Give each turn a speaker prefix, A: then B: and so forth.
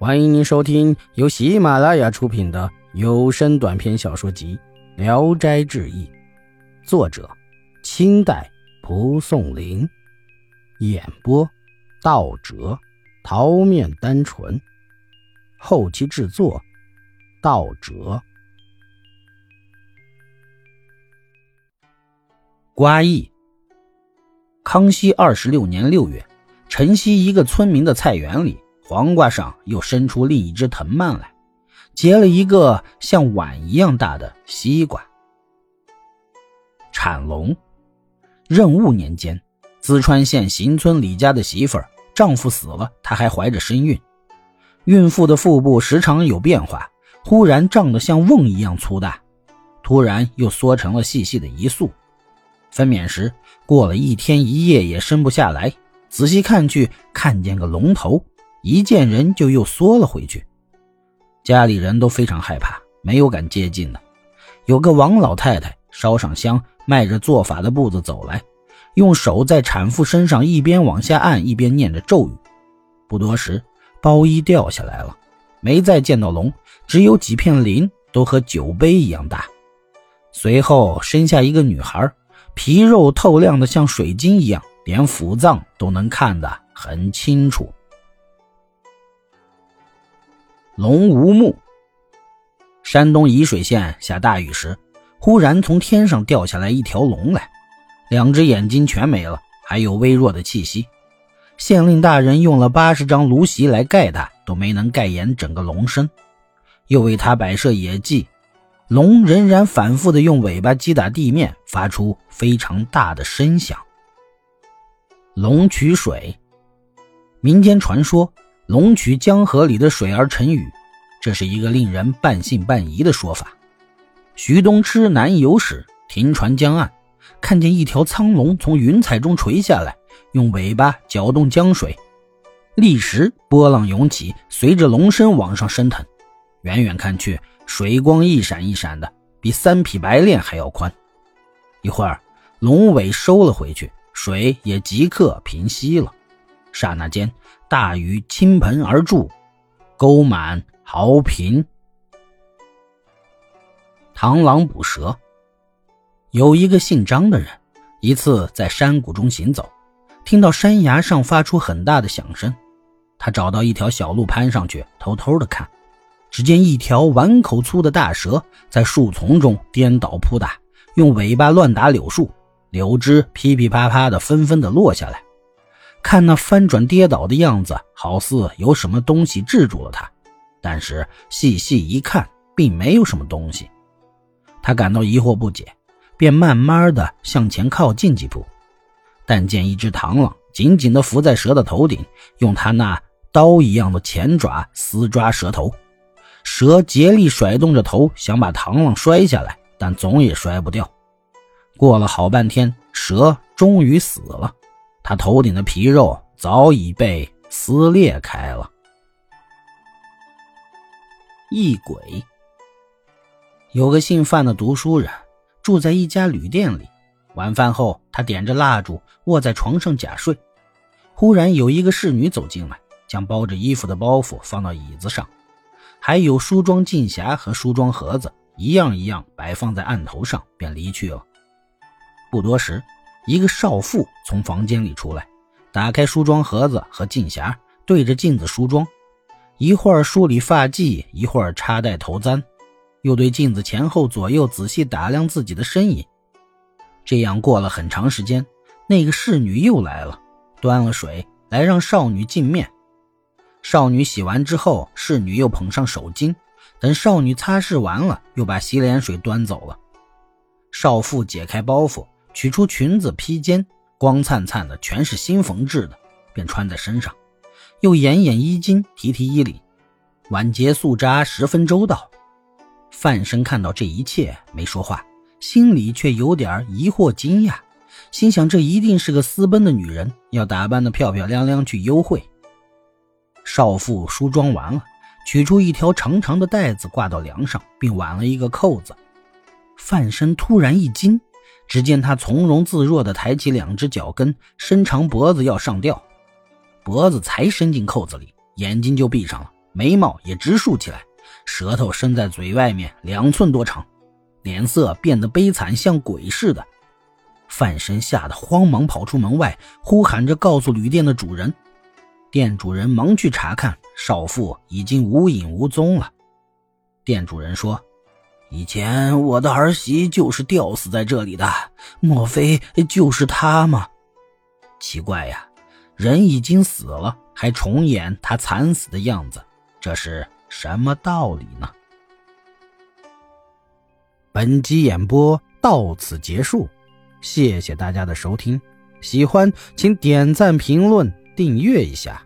A: 欢迎您收听由喜马拉雅出品的有声短篇小说集《聊斋志异》，作者：清代蒲松龄，演播：道哲、桃面单纯，后期制作：道哲。
B: 瓜义，康熙二十六年六月，晨曦一个村民的菜园里。黄瓜上又伸出另一只藤蔓来，结了一个像碗一样大的西瓜。产龙，任务年间，淄川县行村李家的媳妇儿丈夫死了，她还怀着身孕。孕妇的腹部时常有变化，忽然胀得像瓮一样粗大，突然又缩成了细细的一束。分娩时过了一天一夜也生不下来，仔细看去，看见个龙头。一见人就又缩了回去，家里人都非常害怕，没有敢接近的。有个王老太太烧上香，迈着做法的步子走来，用手在产妇身上一边往下按，一边念着咒语。不多时，包衣掉下来了，没再见到龙，只有几片鳞，都和酒杯一样大。随后生下一个女孩，皮肉透亮的像水晶一样，连腑脏都能看得很清楚。龙无目。山东沂水县下大雨时，忽然从天上掉下来一条龙来，两只眼睛全没了，还有微弱的气息。县令大人用了八十张芦席来盖它，都没能盖严整个龙身。又为他摆设野祭，龙仍然反复的用尾巴击打地面，发出非常大的声响。龙取水，民间传说。龙取江河里的水而成雨，这是一个令人半信半疑的说法。徐东吃南游时，停船江岸，看见一条苍龙从云彩中垂下来，用尾巴搅动江水，立时波浪涌起，随着龙身往上升腾。远远看去，水光一闪一闪的，比三匹白练还要宽。一会儿，龙尾收了回去，水也即刻平息了。刹那间，大雨倾盆而注，沟满壕平。螳螂捕蛇。有一个姓张的人，一次在山谷中行走，听到山崖上发出很大的响声，他找到一条小路攀上去，偷偷的看，只见一条碗口粗的大蛇在树丛中颠倒扑打，用尾巴乱打柳树，柳枝噼噼啪啪的纷纷的落下来。看那翻转跌倒的样子，好似有什么东西制住了他，但是细细一看，并没有什么东西。他感到疑惑不解，便慢慢的向前靠近几步，但见一只螳螂紧紧的伏在蛇的头顶，用它那刀一样的前爪撕抓蛇头。蛇竭力甩动着头，想把螳螂摔下来，但总也摔不掉。过了好半天，蛇终于死了。他头顶的皮肉早已被撕裂开了。异鬼。有个姓范的读书人，住在一家旅店里。晚饭后，他点着蜡烛，卧在床上假睡。忽然有一个侍女走进来，将包着衣服的包袱放到椅子上，还有梳妆镜匣和梳妆盒子，一样一样摆放在案头上，便离去了。不多时。一个少妇从房间里出来，打开梳妆盒子和镜匣，对着镜子梳妆，一会儿梳理发髻，一会儿插戴头簪，又对镜子前后左右仔细打量自己的身影。这样过了很长时间，那个侍女又来了，端了水来让少女净面。少女洗完之后，侍女又捧上手巾，等少女擦拭完了，又把洗脸水端走了。少妇解开包袱。取出裙子披肩，光灿灿的，全是新缝制的，便穿在身上，又掩掩衣襟，提提衣领，晚节素扎，十分周到。范生看到这一切，没说话，心里却有点疑惑、惊讶，心想这一定是个私奔的女人，要打扮的漂漂亮亮去幽会。少妇梳妆完了，取出一条长长的带子挂到梁上，并挽了一个扣子。范生突然一惊。只见他从容自若地抬起两只脚跟，伸长脖子要上吊，脖子才伸进扣子里，眼睛就闭上了，眉毛也直竖起来，舌头伸在嘴外面两寸多长，脸色变得悲惨，像鬼似的。范生吓得慌忙跑出门外，呼喊着告诉旅店的主人。店主人忙去查看，少妇已经无影无踪了。店主人说：“以前我的儿媳就是吊死在这里的，莫非就是她吗？奇怪呀，人已经死了，还重演他惨死的样子，这是什么道理呢？”
A: 本集演播到此结束，谢谢大家的收听，喜欢请点赞、评论、订阅一下。